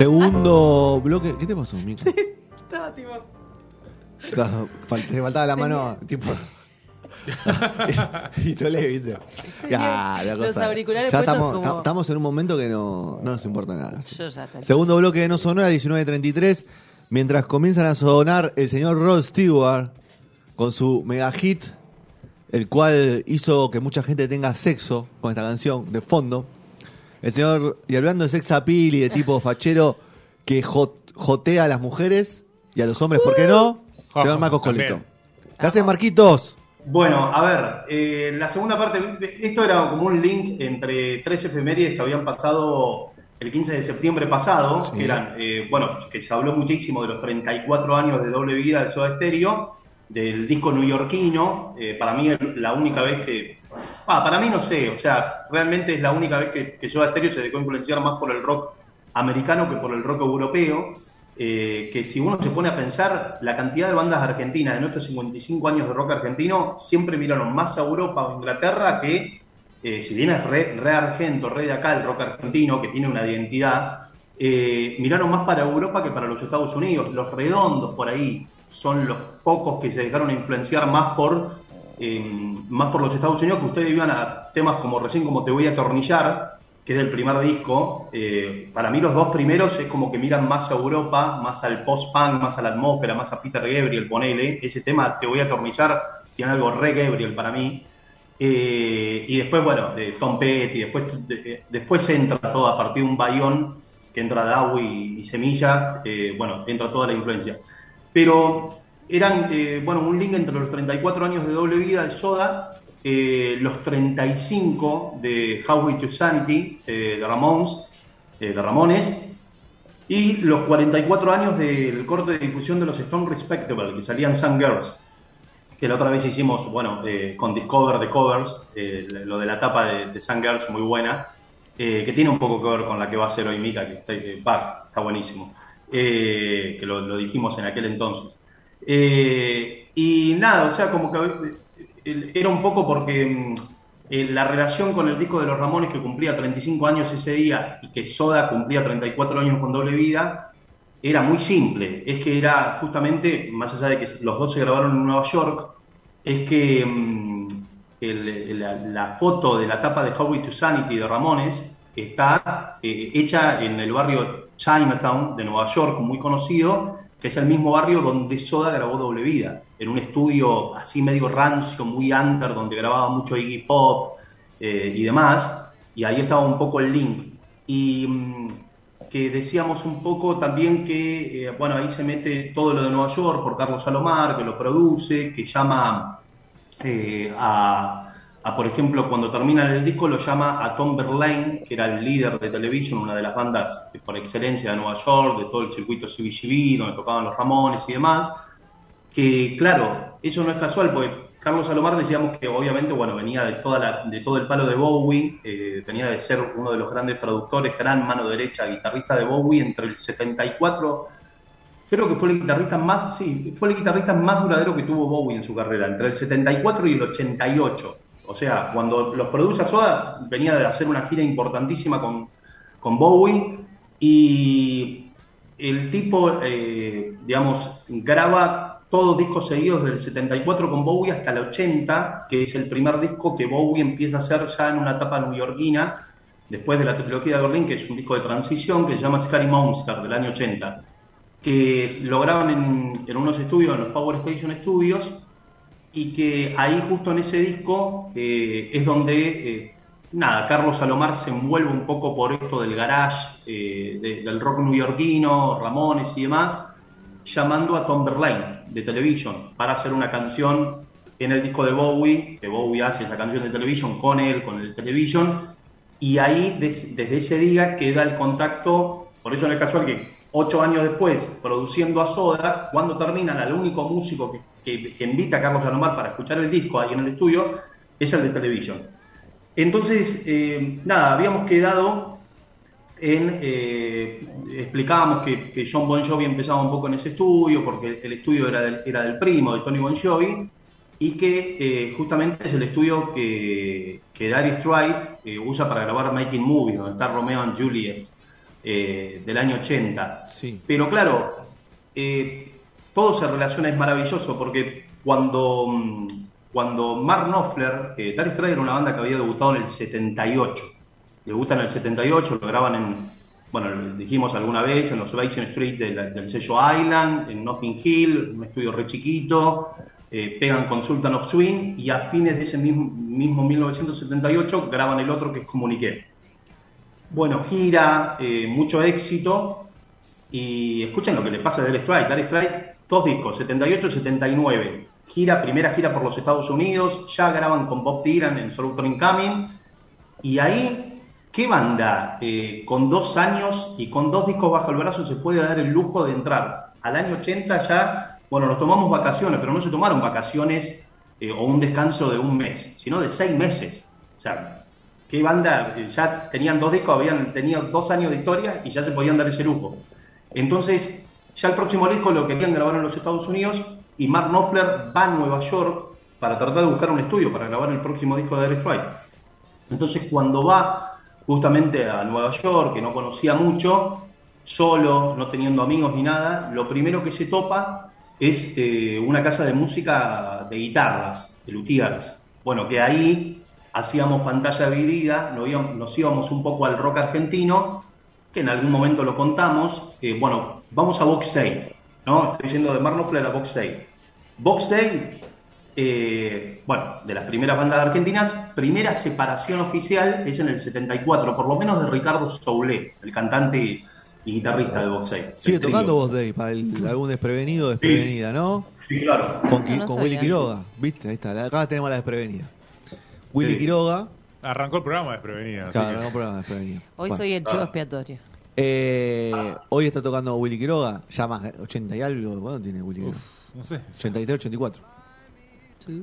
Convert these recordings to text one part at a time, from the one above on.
Segundo bloque. ¿Qué te pasó, Mico? Estaba tipo. Estaba- fal- Te faltaba la mano, tipo. y tolé, ¿viste? Ya, la los cosa. auriculares ya puestos estamos, como- ta- estamos en un momento que no, no nos importa nada. sí. Yo ya tal. Segundo bloque de No Sonora, 19.33. Mientras comienzan a sonar el señor Rod Stewart con su mega hit, el cual hizo que mucha gente tenga sexo con esta canción de fondo. El señor, y hablando de sex appeal y de tipo fachero que jot- jotea a las mujeres y a los hombres, ¿por qué no? Ojo, Señor Marcos. Colito. ¿Qué haces, Marquitos? Bueno, a ver, eh, la segunda parte, esto era como un link entre tres efemérides que habían pasado el 15 de septiembre pasado, Sí. que eran, eh, bueno, que se habló muchísimo de los 34 años de doble vida de Soda Stereo, del disco neoyorquino, eh, para mí la única vez que, ah, para mí no sé, o sea, realmente es la única vez que, que Soda Stereo se dejó influenciar más por el rock americano que por el rock europeo, eh, que si uno se pone a pensar, la cantidad de bandas argentinas en estos 55 años de rock argentino siempre miraron más a Europa o Inglaterra que, eh, si bien es re, re argento, re de acá el rock argentino, que tiene una identidad, eh, miraron más para Europa que para los Estados Unidos. Los redondos por ahí son los pocos que se dejaron influenciar más por, eh, más por los Estados Unidos, que ustedes iban a temas como recién como Te voy a atornillar, que es del primer disco. eh, para mí los dos primeros es como que miran más a Europa, más al post-punk, más a la atmósfera, más a Peter Gabriel, ponele. Ese tema, Te voy a atornillar, tiene algo re Gabriel para mí. Eh, y después, bueno, de Tom Petty, después, de- después entra todo a partir de un bayón que entra Dawi y, y Semilla, eh, bueno, entra toda la influencia. Pero eran, eh, bueno, un link entre los 34 años de doble vida de Soda, eh, los 35 de How to Sanity eh, de Ramones, eh, de Ramones, y los 44 años del corte de difusión de los Stone Respectable, que salían Sun Girls que la otra vez hicimos, bueno, eh, con Discover de Covers, eh, lo de la tapa de, de Sun Girls, muy buena, que tiene un poco que ver con la que va a hacer hoy Mika, que está, va, está buenísimo, que lo, lo dijimos en aquel entonces. Eh, y nada, o sea, como que eh, era un poco porque mm, eh, la relación con el disco de los Ramones, que cumplía 35 años ese día, y que Soda cumplía 34 años con doble vida, era muy simple. Es que era justamente, más allá de que los dos se grabaron en Nueva York, es que mm, la, foto de la tapa de Highway to Sanity de Ramones está hecha en el barrio Chinatown de Nueva York, muy conocido, que es el mismo barrio donde Soda grabó Doble Vida, en un estudio así medio rancio, muy under, donde grababa mucho Iggy Pop eh, y demás, y ahí estaba un poco el link. Y mm, que decíamos un poco también que, eh, bueno, ahí se mete todo lo de Nueva York por Carlos Salomar, que lo produce, que llama eh, a, por ejemplo, cuando termina el disco, lo llama a Tom Verlaine, que era el líder de Television, una de las bandas por excelencia de Nueva York, de todo el circuito CBGB, donde tocaban los Ramones y demás, que claro, eso no es casual, porque Carlos Salomar decíamos que obviamente, bueno, venía de, toda la, de todo el palo de Bowie, eh, tenía de ser uno de los grandes traductores, gran mano derecha, guitarrista de Bowie entre el 74, creo que fue el guitarrista más, sí, fue el guitarrista más duradero que tuvo Bowie en su carrera, entre el 74 y el 88. O sea, cuando los produce Soda, venía de hacer una gira importantísima con, con Bowie y el tipo, eh, digamos, graba todos discos seguidos del 74 con Bowie hasta el 80, que es el primer disco que Bowie empieza a hacer ya en una etapa neoyorquina, después de la trilogía de Berlín, que es un disco de transición que se llama Scary Monster del año 80, que lo graban en, en unos estudios, en los Power Station Studios, y que ahí justo en ese disco eh, es donde, eh, nada, Carlos Salomar se envuelve un poco por esto del garage, eh, de- del rock neoyorquino, Ramones y demás, llamando a Tom Verlaine de Television para hacer una canción en el disco de Bowie, que Bowie hace esa canción de Television con él, con el Television, y ahí des- desde ese día queda el contacto, por eso no es casual que ocho años después, produciendo a Soda, cuando terminan, el único músico que, que, invita a Carlos Salomar para escuchar el disco ahí en el estudio es el de televisión. Entonces, eh, nada, habíamos quedado en, eh, explicábamos que, que, John Bon Jovi empezaba un poco en ese estudio, porque el estudio era del, era del primo de Tony Bon Jovi, y que eh, justamente es el estudio que, que Darius Stride usa para grabar Making Movies, donde está Romeo and Juliet, del año 80. Sí. Pero claro, todo se relaciona, es maravilloso, porque cuando, mm, cuando Mark Knopfler, eh, Stride era una banda que había debutado en el 78, debutan en el 78, lo graban en, bueno, dijimos alguna vez, en los Ovation Street del, del sello Island, en Nothing Hill, un estudio re chiquito, eh, pegan con Sultan of Swing y a fines de ese mismo, mismo 1978 graban el otro que es Comuniqué. Bueno, gira, eh, mucho éxito y escuchen lo que le pasa a Darius Stride. Darius Stride, dos discos, 78 y 79. Gira, primera gira por los Estados Unidos, ya graban con Bob Dylan en Solution Incoming y ahí ¿Qué banda eh, con dos años y con dos discos bajo el brazo se puede dar el lujo de entrar? Al año 80 ya, bueno, nos tomamos vacaciones, pero no se tomaron vacaciones eh, o un descanso de un mes, sino de seis meses. O sea, ¿qué banda? Eh, ya tenían dos discos, habían tenido dos años de historia y ya se podían dar ese lujo. Entonces, ya el próximo disco lo querían grabar en los Estados Unidos y Mark Knopfler va a Nueva York para tratar de buscar un estudio para grabar el próximo disco de Derek Strike. Entonces, cuando va justamente a Nueva York, que no conocía mucho, solo, no teniendo amigos ni nada, lo primero que se topa es eh, una casa de música de guitarras, de luthieres. Bueno, que ahí hacíamos pantalla dividida, nos íbamos un poco al rock argentino, que en algún momento lo contamos. Eh, bueno, vamos a Box Day, ¿no? Estoy yendo de Marnofler a Box Day. Box Day eh, bueno, de las primeras bandas argentinas, primera separación oficial es en el 74, por lo menos de Ricardo Soule, el cantante y, guitarrista de Boxey. Sigue tocando Voz Day para algún desprevenido o desprevenida, ¿no? Sí, claro. Con, Willy Quiroga, ¿viste? Ahí está, acá tenemos la desprevenida. Willy Quiroga. Arrancó el programa desprevenida. Claro, arrancó el programa desprevenida. Hoy soy el chivo expiatorio. Eh, hoy está tocando Willy Quiroga, ya más, 80 y algo. ¿Cuánto tiene Willy Quiroga? no sé. 83, 84. Sí.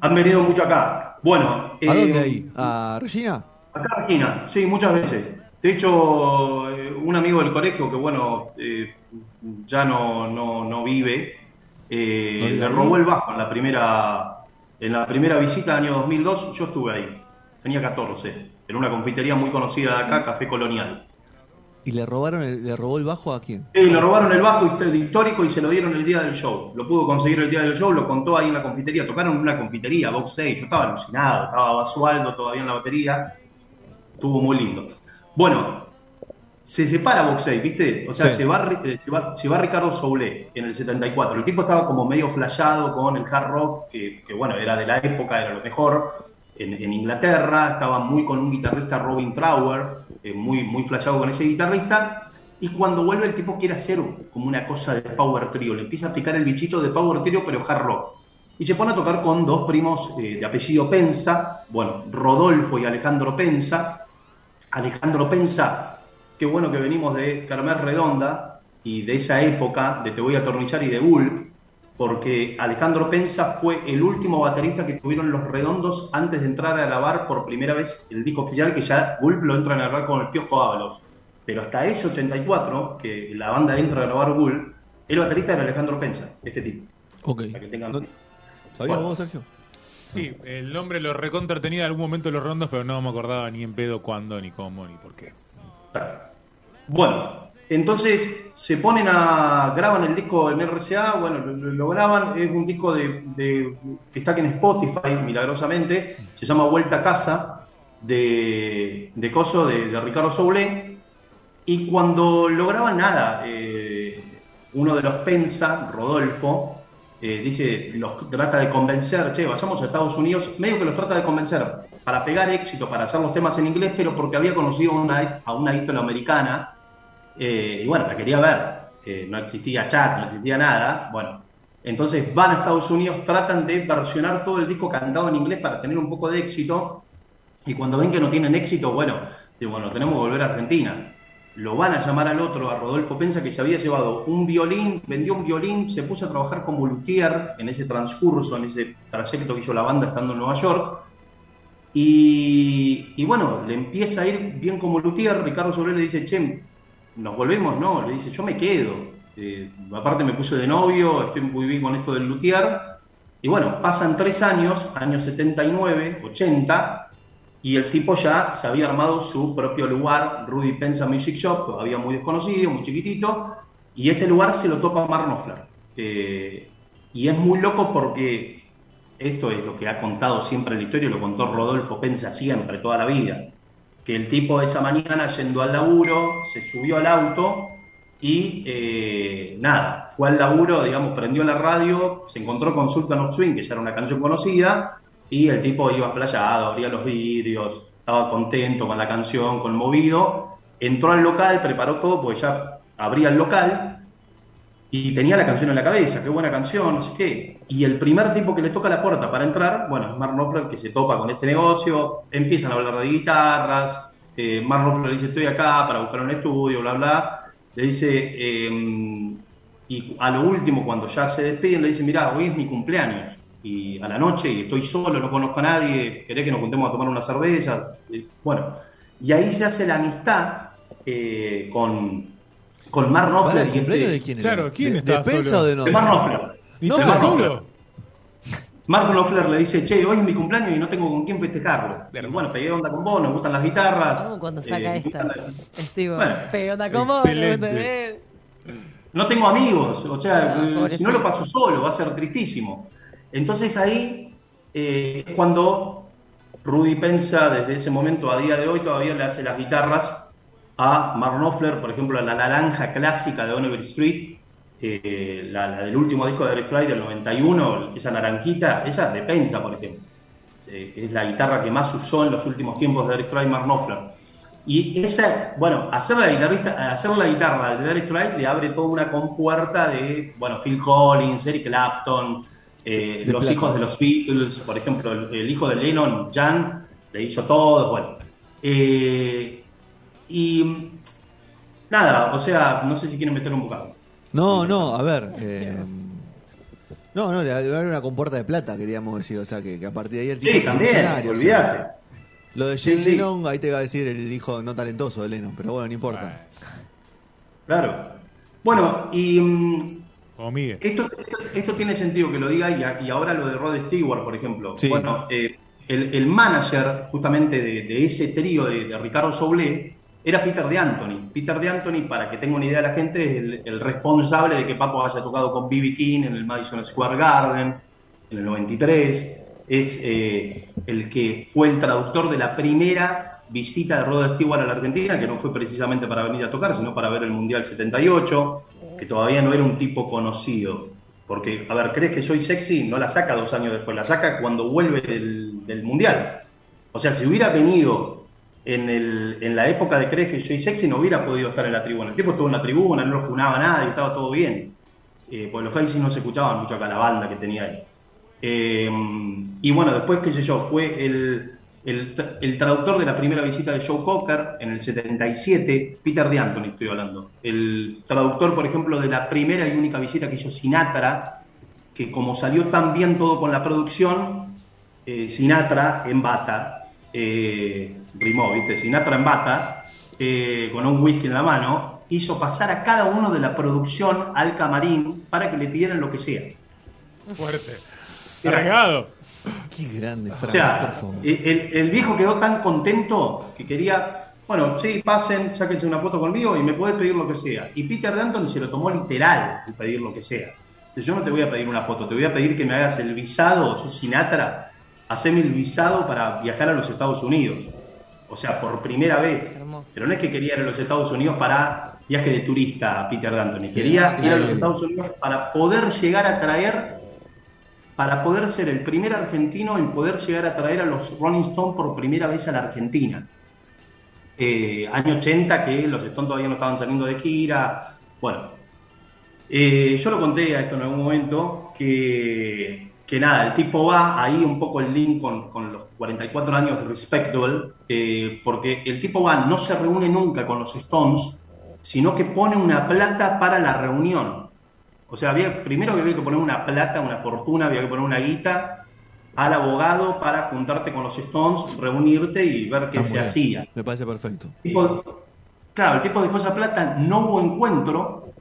Han venido mucho acá. Bueno. ¿A dónde eh, ahí? ¿A Regina? Acá a Regina, sí, muchas veces. De hecho, eh, un amigo del colegio que, bueno, eh, ya no, no, no vive, le robó el bajo en la primera en la primera visita del año 2002. Yo estuve ahí, tenía 14, en una confitería muy conocida de acá, Café Colonial. ¿Y le robaron el, le robó el bajo a quién? Sí, le robaron el bajo histórico y se lo dieron el día del show. Lo pudo conseguir el día del show, lo contó ahí en la confitería. Tocaron en una confitería, Box Day. Yo estaba alucinado, estaba Basualdo todavía en la batería. Estuvo muy lindo. Bueno, se separa Box Day, ¿viste? O sea, se, va, eh, se, va, se, va, Ricardo Soule en el 74. El tipo estaba como medio flashado con el hard rock, que, que bueno, era de la época, era lo mejor en, Inglaterra, estaba muy con un guitarrista Robin Trower, eh, muy, muy flashado con ese guitarrista, y cuando vuelve el tipo quiere hacer como una cosa de Power Trio, le empieza a picar el bichito de Power Trio pero hard. Y se pone a tocar con dos primos eh, de apellido Pensa, bueno, Rodolfo y Alejandro Pensa. Alejandro Pensa, qué bueno que venimos de Carmen Redonda y de esa época de Te voy a atornillar y de Bull, porque Alejandro Pensa fue el último baterista que tuvieron los redondos antes de entrar a grabar por primera vez el disco oficial, que ya Gulp lo entra a grabar con el Piojo Ábalos. Pero hasta ese 84, que la banda entra a grabar Gulp, el baterista era Alejandro Pensa, este tipo. Ok. ¿Sabías vos, Sergio? Sí, el nombre lo recontra tenía en algún momento los rondos, pero no me acordaba ni en pedo cuándo, ni cómo, ni por qué. Bueno, entonces se ponen a. graban el disco en RCA, bueno, lo, graban, es un disco de, que está aquí en Spotify, milagrosamente, se llama Vuelta a Casa, de, de Coso, de, Ricardo Soule. Y cuando lo graban, nada, eh, uno de los pensa, Rodolfo, eh, dice, los trata de convencer, che, vayamos a Estados Unidos, medio que los trata de convencer para pegar éxito, para hacer los temas en inglés, pero porque había conocido una, a una americana eh, y bueno, la quería ver, no existía chat, no existía nada, bueno, entonces van a Estados Unidos, tratan de versionar todo el disco cantado en inglés para tener un poco de éxito, y cuando ven que no tienen éxito, bueno, bueno, tenemos que volver a Argentina. lo van a llamar al otro, a Rodolfo Pensa, que se había llevado un violín, vendió un violín, se puso a trabajar como luthier en ese transcurso, en ese trayecto que hizo la banda estando en Nueva York. Y, bueno, le empieza a ir bien como luthier. Ricardo Sobré le dice, che, ¿nos volvemos? No, le dice, yo me quedo. Eh, aparte me puse de novio, estoy muy bien con esto del luthier. Y bueno, pasan tres años, años 79, 80, y el tipo ya se había armado su propio lugar, Rudy Pensa Music Shop, todavía muy desconocido, muy chiquitito, y este lugar se lo topa Mark Knopfler. Eh, y es muy loco porque esto es lo que ha contado siempre la historia, lo contó Rodolfo Pensa siempre, toda la vida, que el tipo esa mañana yendo al laburo, se subió al auto y eh, nada, fue al laburo, digamos, prendió la radio, se encontró con Sultan of Swing, que ya era una canción conocida, y el tipo iba playado, abría los vidrios, estaba contento con la canción, conmovido, entró al local, preparó todo, porque ya abría el local, y tenía la canción en la cabeza, qué buena canción, no sé qué. Y el primer tipo que le toca la puerta para entrar, bueno, es Mark Knopfler que se topa con este negocio, empiezan a hablar de guitarras, eh, Mark Knopfler dice estoy acá para buscar un estudio, bla, bla. Le dice, eh, y a lo último, cuando ya se despiden, le dice, mira, hoy es mi cumpleaños, y a la noche, y estoy solo, no conozco a nadie, querés que nos juntemos a tomar una cerveza. Y, bueno, y ahí se hace la amistad eh, con, con Mark ¿Para Knopfler. el y cumpleaños este- de quién Claro, era? ¿quién ¿De, estaba de Pensa o de de Knopfler? Mark Knopfler. ¿Y No, estaba Mark solo? Mark Knopfler le dice, che, hoy es mi cumpleaños y no tengo con quién festejarlo. Y bueno, pegué onda con vos, nos gustan las guitarras. Cuando saca eh, me esta. gustan las- Steve, Bueno, pegota como excelente. no tengo amigos, o sea, Ah, eh, si no lo paso solo, va a ser tristísimo. Entonces ahí eh, es cuando Rudy Pensa, desde ese momento a día de hoy, todavía le hace las guitarras a Mark Knopfler, por ejemplo, la naranja clásica de Oliver Street, eh, la, la del último disco de Eric Fly del 91, esa naranjita, esa es de Pensa, por ejemplo. Eh, es la guitarra que más usó en los últimos tiempos de Eric Fly, Mark Knopfler. Y esa, bueno, hacer la, guitarrista, hacer la guitarra de Derek Wright le abre toda una compuerta de, bueno, Phil Collins, Eric Clapton, eh, los hijos de los Beatles, por ejemplo, el, el hijo de Lennon, Jan, le hizo todo, bueno. Eh, y nada, o sea, no sé si quieren meter un bocado. No, no, a ver. eh, no, no, le una compuerta de plata, queríamos decir. O sea, que, que a partir de ahí el tipo Sí, es también, millonario, o sea. olvídate. Lo de Sí, Jay sí. Lennon, ahí te va a decir el hijo no talentoso de Lennon, pero bueno, no importa. Claro. Bueno, y mm, O Miguel. Esto, esto, esto tiene sentido que lo diga y, a- y ahora lo de Rod Stewart, por ejemplo. Sí. Bueno, eh, el, el manager justamente de, de ese trío de, de Ricardo Soule era Peter de Anthony. Peter de Anthony, para que tenga una idea la gente, es el, el responsable de que Papo haya tocado con B.B. King en el Madison Square Garden en el 93. Es eh, el que fue el traductor de la primera visita de Rod Stewart a la Argentina, que no fue precisamente para venir a tocar, sino para ver el Mundial 78, que todavía no era un tipo conocido. Porque, a ver, ¿crees que soy sexy? No la saca dos años después, la saca cuando vuelve del, del Mundial. O sea, si hubiera venido en, el, en la época de Crees que soy sexy, no hubiera podido estar en la tribuna. El tipo estuvo en la tribuna, no lo junaba nadie, estaba todo bien. Eh, pues los Faces no se escuchaban mucho acá, la banda que tenía ahí. Eh, y bueno, después, qué sé yo, fue el, el traductor de la primera visita de Joe Cocker en el 77, Peter de Anthony estoy hablando. El traductor, por ejemplo, de la primera y única visita que hizo Sinatra, que como salió tan bien todo con la producción, eh, Sinatra en bata, eh, rimó, ¿viste? Sinatra en bata, eh, con un whisky en la mano, hizo pasar a cada uno de la producción al camarín para que le pidieran lo que sea. Fuerte. Cargado. Qué grande, O Frank, sea, por favor. el, el viejo quedó tan contento que quería, bueno, sí, pasen, sáquense una foto conmigo y me puedes pedir lo que sea. Y Peter Danton se lo tomó literal el pedir lo que sea. Yo no te voy a pedir una foto, te voy a pedir que me hagas el visado, sos Sinatra, haceme el visado para viajar a los Estados Unidos. O sea, por primera vez. Hermoso. Pero no es que quería ir a los Estados Unidos para viaje de turista, Peter D'Antoni. Quería ir a los Estados Unidos para poder llegar a traer, para poder ser el primer argentino en poder llegar a traer a los Rolling Stones por primera vez a la Argentina. Eh, año 80, que los Stones todavía no estaban saliendo de gira. Bueno, eh, yo lo conté a esto en algún momento, que, que nada, el tipo va, ahí un poco el link con, con los 44 años de Respectable, eh, porque el tipo va, no se reúne nunca con los Stones, sino que pone una plata para la reunión. O sea, había, primero había que poner una plata, una fortuna, había que poner una guita al abogado para juntarte con los Stones, reunirte y ver qué se hacía. Me parece perfecto. Tipo- claro, el tipo dejó esa plata, no hubo encuentro,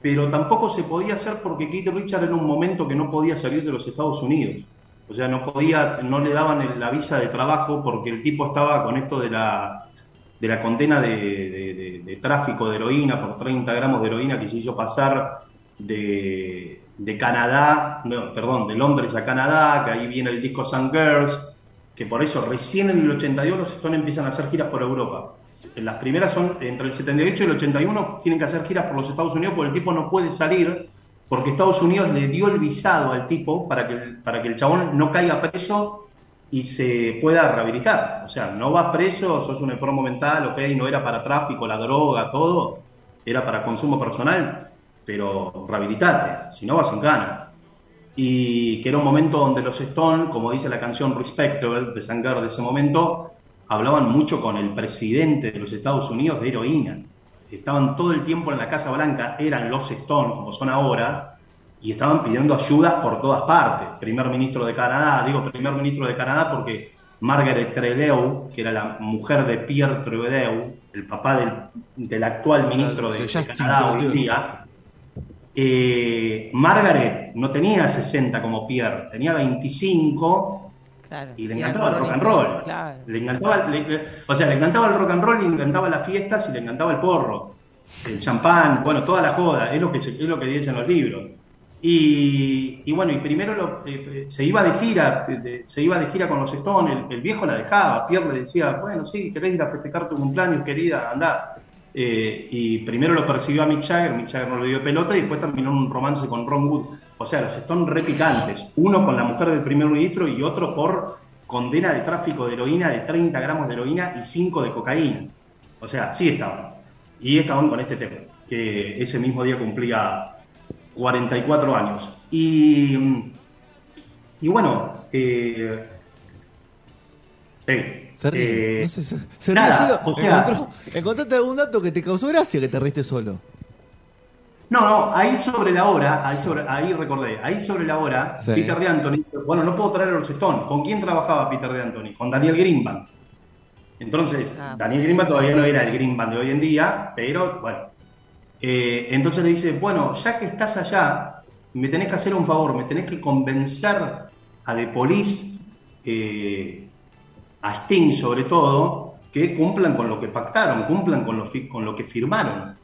pero tampoco se podía hacer porque Keith Richard era un momento que no podía salir de los Estados Unidos. O sea, no podía, no le daban la visa de trabajo porque el tipo estaba con esto de la, de la condena de, de- tráfico de heroína por 30 gramos de heroína que se hizo pasar de, de Canadá, no, perdón, de Londres a Canadá, que ahí viene el disco Sun Girls, que por eso recién en el 82 los Stones empiezan a hacer giras por Europa. Las primeras son entre el 78 y el 81 tienen que hacer giras por los Estados Unidos porque el tipo no puede salir porque Estados Unidos le dio el visado al tipo para que, para que el chabón no caiga preso y se pueda rehabilitar. O sea, no vas preso, sos un enfermo mental, ok, no era para tráfico, la droga, todo, era para consumo personal, pero rehabilitate, si no vas en cana. Y que era un momento donde los Stones, como dice la canción Respectable de Sangar de ese momento, hablaban mucho con el presidente de los Estados Unidos de heroína. Estaban todo el tiempo en la Casa Blanca, eran los Stones, como son ahora, y estaban pidiendo ayudas por todas partes. Primer ministro de Canadá, digo primer ministro de Canadá porque Margaret Trudeau, que era la mujer de Pierre Trudeau, el papá del, del actual ministro de, Canadá hoy día, eh, Margaret no tenía 60 como Pierre, tenía 25 Claro. y le encantaba el rock and roll. Claro. Le encantaba, le- o sea, le encantaba el rock and roll y le encantaba las fiestas y le encantaba el porro, el champán, bueno, toda la joda, es lo que es lo que dicen los libros. Y, y bueno, y primero lo- eh, se iba de gira, se iba de gira con los Stones, el, el viejo la dejaba, Pierre le decía, bueno, sí, querés ir a festejar tu cumpleaños, querida, andá. Eh, y primero lo persiguió a Mick Jagger, Mick Jagger no le dio pelota y después terminó en un romance con Ron Wood. O sea, los Stones repicantes, uno con la mujer del primer ministro y otro por condena de tráfico de heroína de 30 gramos de heroína y 5 de cocaína. O sea, sí estaban. Y estaban con este tema, que ese mismo día cumplía 44 años. Y, y bueno, eh, Se ríe. eh, no sé, se, se ríe solo. o sea- Encontró- ¿Encontraste algún dato que te causó gracia que te riste solo? No, no, ahí sobre la hora, ahí, sobre, ahí recordé, ahí sobre la hora, Sí. Peter de Anthony dice, bueno, no puedo traer a los Stones. ¿Con quién trabajaba Peter de Anthony? Con Daniel Greenbank. Entonces, Ah. Daniel Greenbank todavía no era el Greenbank de hoy en día, pero bueno. Eh, entonces le dice, bueno, ya que estás allá, me tenés que hacer un favor, me tenés que convencer a The Police, eh, a Sting sobre todo, que cumplan con lo que pactaron, cumplan con lo, fi- con lo que firmaron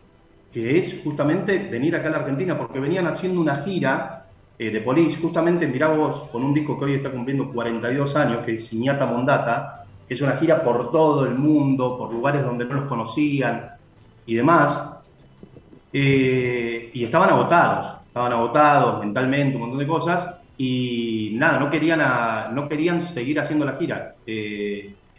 que es justamente venir acá a la Argentina, porque venían haciendo una gira eh, de Police, justamente, mirá vos, con un disco que hoy está cumpliendo 42 años, que es Iñata Mondata, que es una gira por todo el mundo, por lugares donde no los conocían y demás, Eh, y estaban agotados, estaban agotados mentalmente, un montón de cosas, y nada, no querían, a- no querían seguir haciendo la gira. Eh,